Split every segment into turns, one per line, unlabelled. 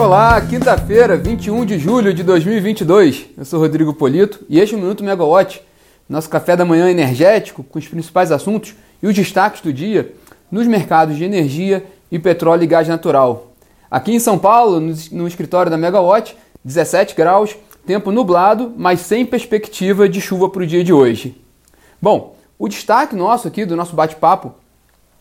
Olá, quinta-feira, 21 de julho de 2022. Eu sou Rodrigo Polito e este é o Minuto Megawatt, nosso café da manhã energético com os principais assuntos e os destaques do dia nos mercados de energia e petróleo e gás natural. Aqui em São Paulo, no escritório da Megawatt, 17 graus, tempo nublado, mas sem perspectiva de chuva para o dia de hoje. Bom, o destaque nosso aqui do nosso bate-papo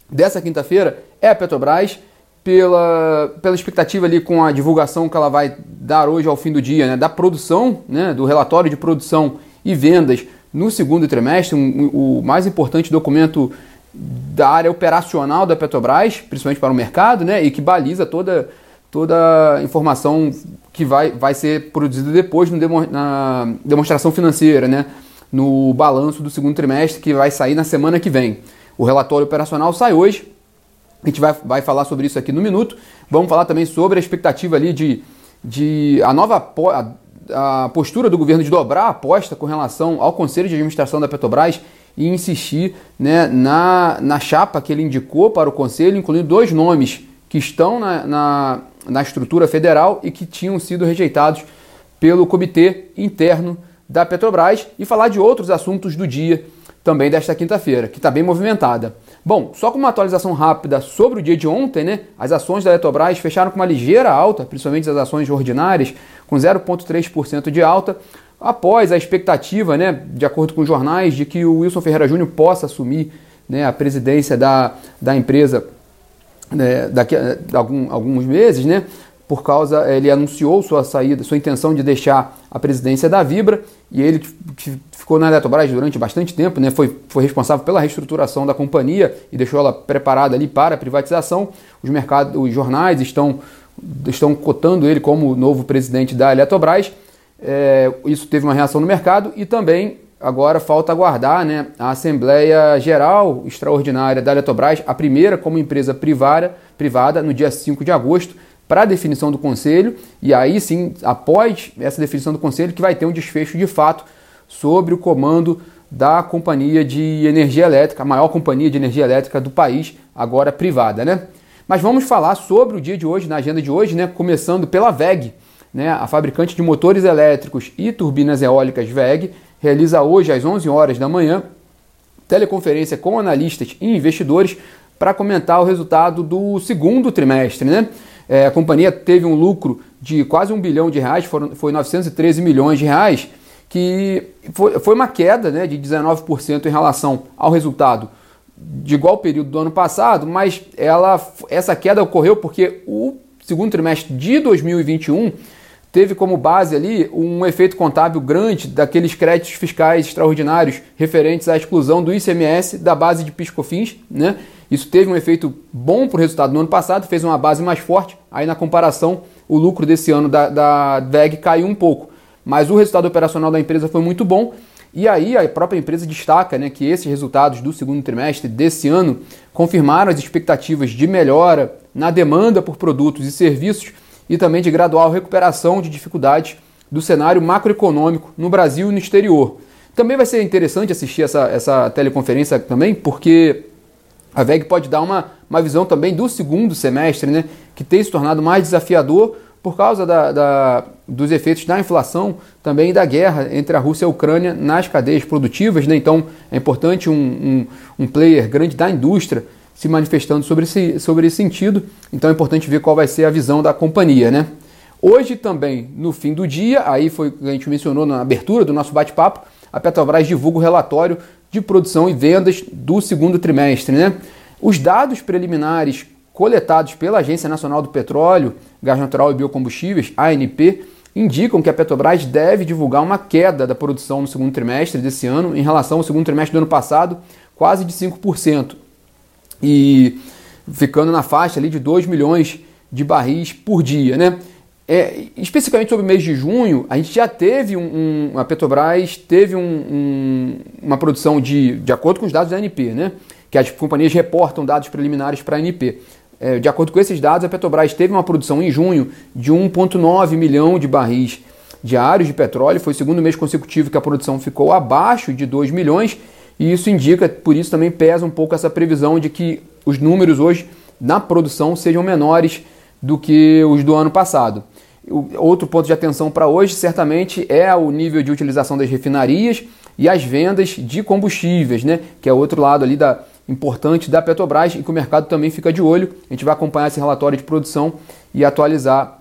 dessa quinta-feira é a Petrobras, pela, pela expectativa ali com a divulgação que ela vai dar hoje ao fim do dia, né, da produção, né, do relatório de produção e vendas no segundo trimestre, um, o mais importante documento da área operacional da Petrobras, principalmente para o mercado, né, e que baliza toda, toda a informação que vai, vai ser produzida depois demo, na demonstração financeira, né, no balanço do segundo trimestre, que vai sair na semana que vem. O relatório operacional sai hoje, a gente vai, vai falar sobre isso aqui no minuto. Vamos falar também sobre a expectativa ali de, de a nova a, a postura do governo de dobrar a aposta com relação ao Conselho de Administração da Petrobras e insistir né, na, na chapa que ele indicou para o Conselho, incluindo dois nomes que estão na, na, na estrutura federal e que tinham sido rejeitados pelo comitê interno da Petrobras e falar de outros assuntos do dia também desta quinta-feira, que está bem movimentada. Bom, só com uma atualização rápida sobre o dia de ontem, né? As ações da Eletrobras fecharam com uma ligeira alta, principalmente as ações ordinárias, com 0,3% de alta, após a expectativa, né, de acordo com jornais, de que o Wilson Ferreira Júnior possa assumir né, a presidência da, da empresa né, daqui a algum, alguns meses, né? Por causa, ele anunciou sua saída, sua intenção de deixar a presidência da Vibra e ele ficou na Eletrobras durante bastante tempo, né? foi, foi responsável pela reestruturação da companhia e deixou ela preparada ali para a privatização. Os mercados, os jornais estão, estão cotando ele como novo presidente da Eletrobras. É, isso teve uma reação no mercado e também agora falta aguardar né, a Assembleia Geral Extraordinária da Eletrobras, a primeira como empresa privada, privada no dia 5 de agosto para a definição do conselho, e aí sim, após essa definição do conselho, que vai ter um desfecho de fato sobre o comando da companhia de energia elétrica, a maior companhia de energia elétrica do país, agora privada, né? Mas vamos falar sobre o dia de hoje, na agenda de hoje, né? Começando pela VEG, né? A fabricante de motores elétricos e turbinas eólicas VEG realiza hoje às 11 horas da manhã teleconferência com analistas e investidores para comentar o resultado do segundo trimestre, né? É, a companhia teve um lucro de quase um bilhão de reais, foram, foi 913 milhões de reais, que foi, foi uma queda né, de 19% em relação ao resultado de igual período do ano passado, mas ela, essa queda ocorreu porque o segundo trimestre de 2021 teve como base ali um efeito contábil grande daqueles créditos fiscais extraordinários referentes à exclusão do ICMS da base de PiscoFins, né? Isso teve um efeito bom para o resultado no ano passado, fez uma base mais forte. Aí, na comparação, o lucro desse ano da, da VEG caiu um pouco. Mas o resultado operacional da empresa foi muito bom. E aí, a própria empresa destaca né, que esses resultados do segundo trimestre desse ano confirmaram as expectativas de melhora na demanda por produtos e serviços e também de gradual recuperação de dificuldades do cenário macroeconômico no Brasil e no exterior. Também vai ser interessante assistir essa, essa teleconferência também, porque a VEG pode dar uma, uma visão também do segundo semestre, né, que tem se tornado mais desafiador por causa da, da, dos efeitos da inflação também da guerra entre a Rússia e a Ucrânia nas cadeias produtivas. Né? Então é importante um, um, um player grande da indústria se manifestando sobre esse, sobre esse sentido. Então é importante ver qual vai ser a visão da companhia. Né? Hoje também, no fim do dia, aí foi a gente mencionou na abertura do nosso bate-papo, a Petrobras divulga o relatório de produção e vendas do segundo trimestre. Né? Os dados preliminares coletados pela Agência Nacional do Petróleo, Gás Natural e Biocombustíveis, ANP, indicam que a Petrobras deve divulgar uma queda da produção no segundo trimestre desse ano em relação ao segundo trimestre do ano passado, quase de 5%. E ficando na faixa ali de 2 milhões de barris por dia, né? É, especificamente sobre o mês de junho, a gente já teve um, um a Petrobras teve um, um, uma produção de, de acordo com os dados da ANP, né? Que as companhias reportam dados preliminares para a ANP. É, de acordo com esses dados, a Petrobras teve uma produção em junho de 1,9 milhão de barris diários de petróleo. Foi o segundo mês consecutivo que a produção ficou abaixo de 2 milhões. E isso indica, por isso também pesa um pouco essa previsão de que os números hoje na produção sejam menores do que os do ano passado. Outro ponto de atenção para hoje certamente é o nível de utilização das refinarias e as vendas de combustíveis, né? que é outro lado ali da, importante da Petrobras e que o mercado também fica de olho. A gente vai acompanhar esse relatório de produção e atualizar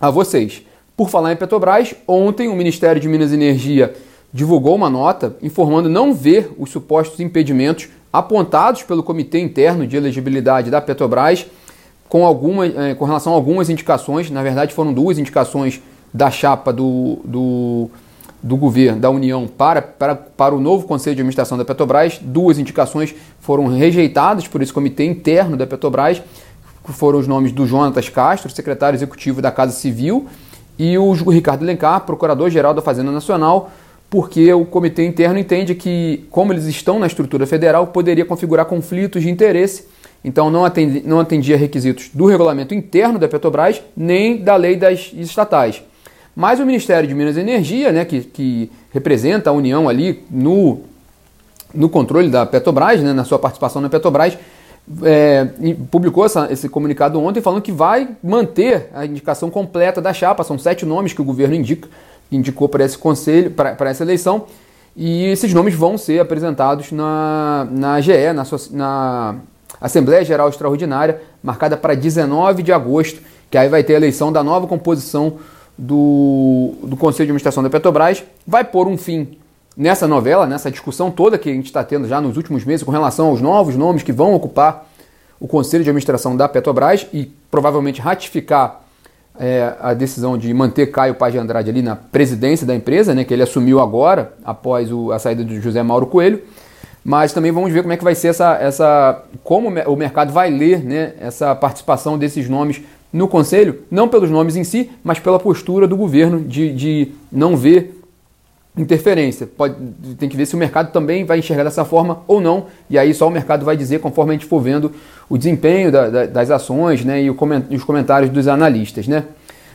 a vocês. Por falar em Petrobras, ontem o Ministério de Minas e Energia divulgou uma nota informando não ver os supostos impedimentos apontados pelo Comitê Interno de Elegibilidade da Petrobras com, alguma, eh, com relação a algumas indicações. Na verdade, foram duas indicações da chapa do, do, do governo, da União, para, para, para o novo Conselho de Administração da Petrobras. Duas indicações foram rejeitadas por esse comitê interno da Petrobras, foram os nomes do Jonatas Castro, secretário executivo da Casa Civil, e o Ricardo Lencar, procurador-geral da Fazenda Nacional, porque o comitê interno entende que, como eles estão na estrutura federal, poderia configurar conflitos de interesse então não, atendi, não atendia requisitos do regulamento interno da Petrobras nem da lei das estatais. Mas o Ministério de Minas e Energia, né, que, que representa a União ali no, no controle da Petrobras, né, na sua participação na Petrobras, é, publicou essa, esse comunicado ontem falando que vai manter a indicação completa da chapa. São sete nomes que o governo indica, indicou para esse conselho, para essa eleição, e esses nomes vão ser apresentados na, na GE, na, na Assembleia Geral Extraordinária, marcada para 19 de agosto, que aí vai ter a eleição da nova composição do, do Conselho de Administração da Petrobras, vai pôr um fim nessa novela, nessa discussão toda que a gente está tendo já nos últimos meses com relação aos novos nomes que vão ocupar o Conselho de Administração da Petrobras e provavelmente ratificar é, a decisão de manter Caio Paz de Andrade ali na presidência da empresa, né, que ele assumiu agora, após o, a saída do José Mauro Coelho mas também vamos ver como é que vai ser essa, essa como o mercado vai ler né, essa participação desses nomes no Conselho, não pelos nomes em si, mas pela postura do governo de, de não ver interferência. Pode, tem que ver se o mercado também vai enxergar dessa forma ou não, e aí só o mercado vai dizer conforme a gente for vendo o desempenho da, da, das ações né, e, e os comentários dos analistas. Né?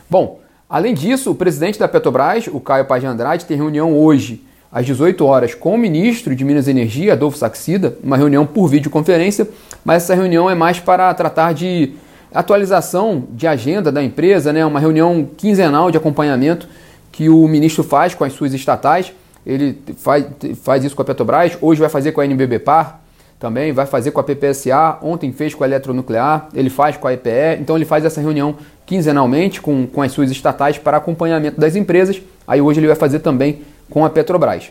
Bom, além disso, o presidente da Petrobras, o Caio Paz de Andrade, tem reunião hoje às 18 horas com o ministro de Minas e Energia, Adolfo Saxida, uma reunião por videoconferência, mas essa reunião é mais para tratar de atualização de agenda da empresa, né? uma reunião quinzenal de acompanhamento que o ministro faz com as suas estatais. Ele faz, faz isso com a Petrobras, hoje vai fazer com a NBBPAR também, vai fazer com a PPSA, ontem fez com a Eletronuclear, ele faz com a EPE, então ele faz essa reunião quinzenalmente com, com as suas estatais para acompanhamento das empresas. Aí hoje ele vai fazer também com a Petrobras.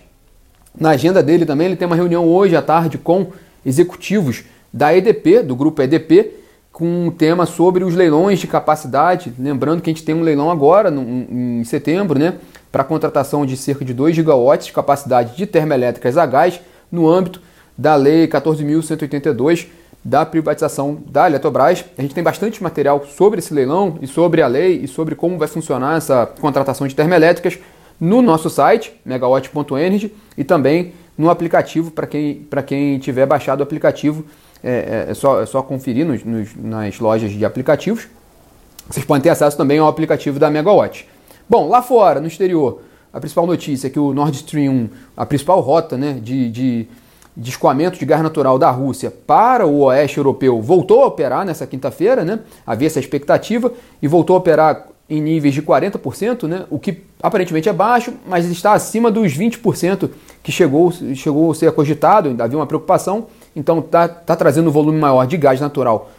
Na agenda dele também, ele tem uma reunião hoje à tarde com executivos da EDP, do grupo EDP, com um tema sobre os leilões de capacidade. Lembrando que a gente tem um leilão agora, em setembro, né, para contratação de cerca de 2 gigawatts de capacidade de termoelétricas a gás, no âmbito da Lei 14.182 da privatização da Eletrobras. A gente tem bastante material sobre esse leilão e sobre a lei e sobre como vai funcionar essa contratação de termoelétricas no nosso site, megawatt.energy, e também no aplicativo, para quem, quem tiver baixado o aplicativo, é, é, é, só, é só conferir nos, nos, nas lojas de aplicativos. Vocês podem ter acesso também ao aplicativo da Megawatt. Bom, lá fora, no exterior, a principal notícia é que o Nord Stream 1, a principal rota né, de, de, de escoamento de gás natural da Rússia para o oeste europeu, voltou a operar nessa quinta-feira, né? havia essa expectativa, e voltou a operar em níveis de 40%, né? o que aparentemente é baixo, mas está acima dos 20% que chegou, chegou a ser cogitado, havia uma preocupação, então está tá trazendo um volume maior de gás natural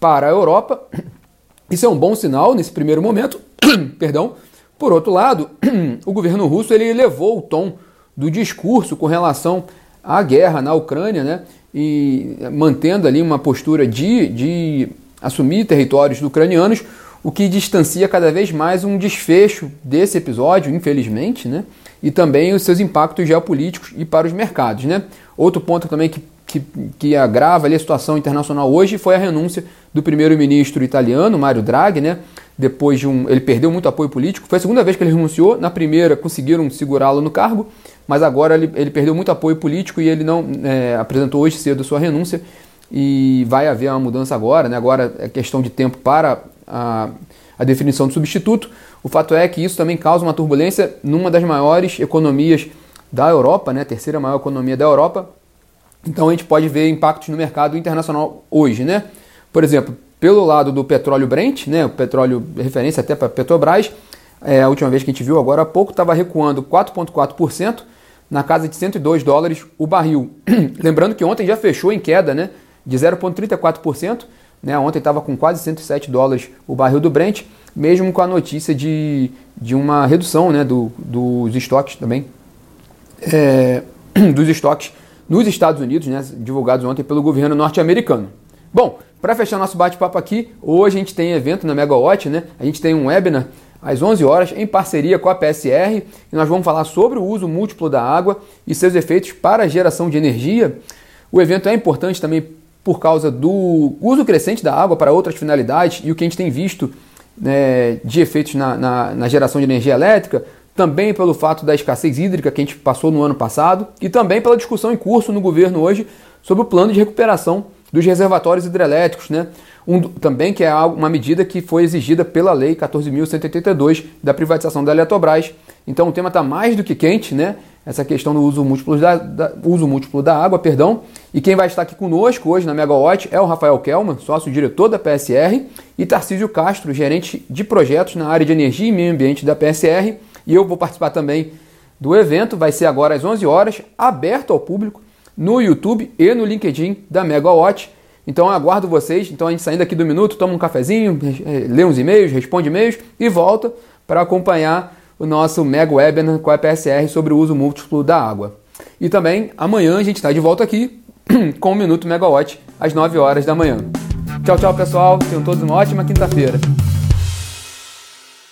para a Europa. Isso é um bom sinal nesse primeiro momento. Perdão. Por outro lado, o governo russo ele elevou o tom do discurso com relação à guerra na Ucrânia, né? e mantendo ali uma postura de, de assumir territórios ucranianos, o que distancia cada vez mais um desfecho desse episódio, infelizmente, né? e também os seus impactos geopolíticos e para os mercados. Né? Outro ponto também que, que, que agrava a situação internacional hoje foi a renúncia do primeiro-ministro italiano, Mário Draghi, né? depois de um. Ele perdeu muito apoio político. Foi a segunda vez que ele renunciou. Na primeira conseguiram segurá-lo no cargo, mas agora ele, ele perdeu muito apoio político e ele não é, apresentou hoje cedo sua renúncia. E vai haver uma mudança agora, né? Agora é questão de tempo para a, a definição do substituto. O fato é que isso também causa uma turbulência numa das maiores economias da Europa, né, a terceira maior economia da Europa. Então a gente pode ver impactos no mercado internacional hoje, né? Por exemplo, pelo lado do petróleo Brent, né, o petróleo referência até para Petrobras, é, a última vez que a gente viu agora há pouco, estava recuando 4,4%, na casa de 102 dólares o barril. Lembrando que ontem já fechou em queda né, de 0,34%, né, ontem estava com quase 107 dólares o barril do Brent, mesmo com a notícia de, de uma redução né, do, dos estoques também, é, dos estoques nos Estados Unidos, né, divulgados ontem pelo governo norte-americano. Bom, para fechar nosso bate-papo aqui, hoje a gente tem evento na Megawatt, né? A gente tem um webinar às 11 horas em parceria com a PSR e nós vamos falar sobre o uso múltiplo da água e seus efeitos para a geração de energia. O evento é importante também por causa do uso crescente da água para outras finalidades e o que a gente tem visto né, de efeitos na, na, na geração de energia elétrica, também pelo fato da escassez hídrica que a gente passou no ano passado e também pela discussão em curso no governo hoje sobre o plano de recuperação dos reservatórios hidrelétricos, né? Um, também que é uma medida que foi exigida pela Lei 14.182 da privatização da Eletrobras. Então o tema está mais do que quente, né? Essa questão do uso múltiplo da, da, uso múltiplo da água, perdão. E quem vai estar aqui conosco hoje na Megawatt é o Rafael Kelman, sócio-diretor da PSR, e Tarcísio Castro, gerente de projetos na área de energia e meio ambiente da PSR. E eu vou participar também do evento, vai ser agora às 11 horas, aberto ao público no YouTube e no LinkedIn da Megawatt. Então aguardo vocês. Então a gente saindo aqui do minuto, toma um cafezinho, eh, lê uns e-mails, responde e-mails e volta para acompanhar o nosso Mega Webinar com a PSR sobre o uso múltiplo da água. E também amanhã a gente está de volta aqui com o Minuto Megawatt às 9 horas da manhã. Tchau, tchau pessoal. Tenham todos uma ótima quinta-feira.